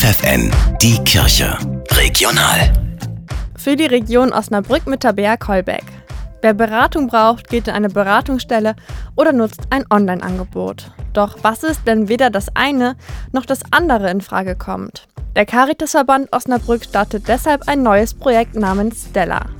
FFN, die Kirche. Regional. Für die Region Osnabrück mit Tabea Kolbeck. Wer Beratung braucht, geht in eine Beratungsstelle oder nutzt ein Online-Angebot. Doch was ist, wenn weder das eine noch das andere in Frage kommt? Der Caritasverband Osnabrück startet deshalb ein neues Projekt namens Stella.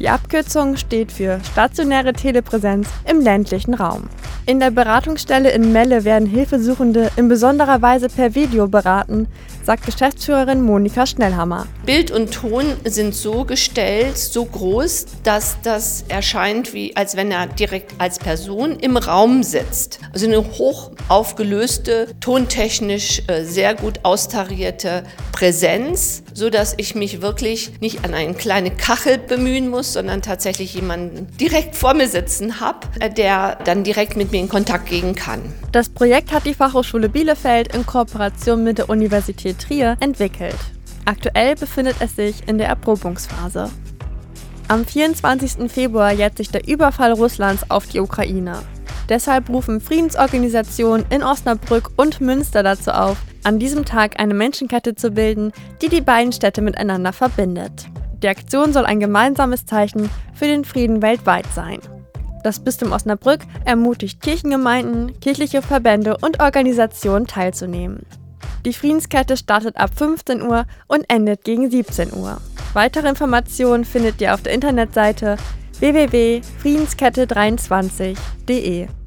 Die Abkürzung steht für stationäre Telepräsenz im ländlichen Raum. In der Beratungsstelle in Melle werden Hilfesuchende in besonderer Weise per Video beraten, sagt Geschäftsführerin Monika Schnellhammer. Bild und Ton sind so gestellt, so groß, dass das erscheint, wie als wenn er direkt als Person im Raum sitzt. Also eine hoch aufgelöste, tontechnisch äh, sehr gut austarierte Präsenz, so dass ich mich wirklich nicht an eine kleine Kachel bemühen muss, sondern tatsächlich jemanden direkt vor mir sitzen habe, äh, der dann direkt mit mir in Kontakt gehen kann. Das Projekt hat die Fachhochschule Bielefeld in Kooperation mit der Universität Trier entwickelt. Aktuell befindet es sich in der Erprobungsphase. Am 24. Februar jährt sich der Überfall Russlands auf die Ukraine. Deshalb rufen Friedensorganisationen in Osnabrück und Münster dazu auf, an diesem Tag eine Menschenkette zu bilden, die die beiden Städte miteinander verbindet. Die Aktion soll ein gemeinsames Zeichen für den Frieden weltweit sein. Das Bistum Osnabrück ermutigt Kirchengemeinden, kirchliche Verbände und Organisationen teilzunehmen. Die Friedenskette startet ab 15 Uhr und endet gegen 17 Uhr. Weitere Informationen findet ihr auf der Internetseite www.friedenskette23.de.